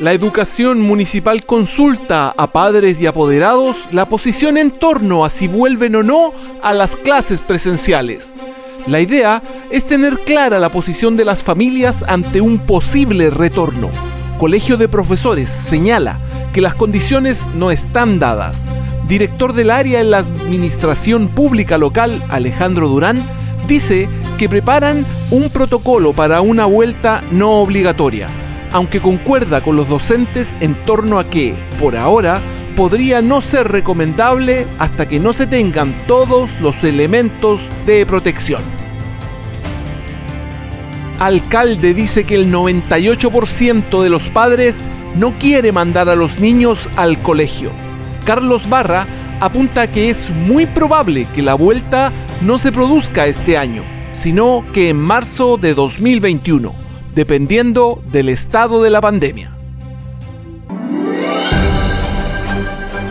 La educación municipal consulta a padres y apoderados la posición en torno a si vuelven o no a las clases presenciales. La idea es tener clara la posición de las familias ante un posible retorno. Colegio de Profesores señala que las condiciones no están dadas. Director del área en la Administración Pública Local, Alejandro Durán, dice que preparan un protocolo para una vuelta no obligatoria aunque concuerda con los docentes en torno a que, por ahora, podría no ser recomendable hasta que no se tengan todos los elementos de protección. Alcalde dice que el 98% de los padres no quiere mandar a los niños al colegio. Carlos Barra apunta que es muy probable que la vuelta no se produzca este año, sino que en marzo de 2021 dependiendo del estado de la pandemia.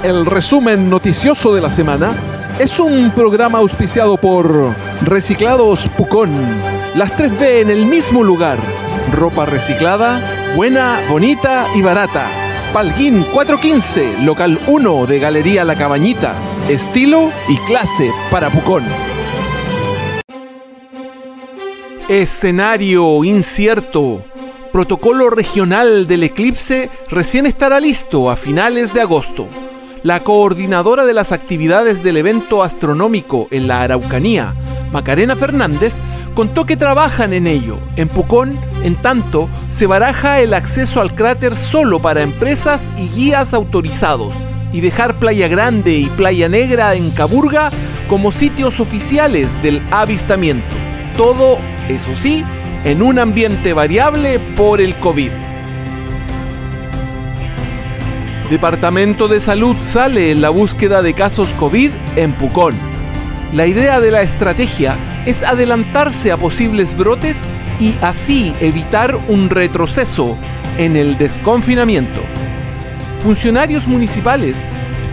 El resumen noticioso de la semana es un programa auspiciado por Reciclados Pucón. Las 3B en el mismo lugar. Ropa reciclada, buena, bonita y barata. Palguín 415, local 1 de Galería La Cabañita. Estilo y clase para Pucón. Escenario incierto. Protocolo regional del eclipse recién estará listo a finales de agosto. La coordinadora de las actividades del evento astronómico en la Araucanía, Macarena Fernández, contó que trabajan en ello. En Pucón, en tanto, se baraja el acceso al cráter solo para empresas y guías autorizados y dejar Playa Grande y Playa Negra en Caburga como sitios oficiales del avistamiento. Todo eso sí, en un ambiente variable por el COVID. Departamento de Salud sale en la búsqueda de casos COVID en Pucón. La idea de la estrategia es adelantarse a posibles brotes y así evitar un retroceso en el desconfinamiento. Funcionarios municipales,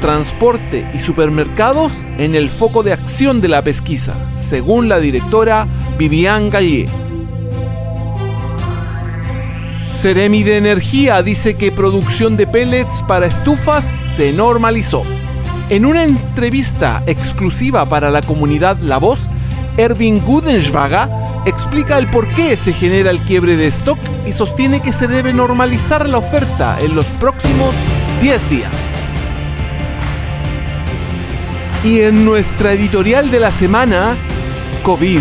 transporte y supermercados en el foco de acción de la pesquisa, según la directora Vivian Gallé. Ceremi de Energía dice que producción de pellets para estufas se normalizó. En una entrevista exclusiva para la comunidad La Voz, Erwin Gudenswaga explica el por qué se genera el quiebre de stock y sostiene que se debe normalizar la oferta en los próximos 10 días. Y en nuestra editorial de la semana, COVID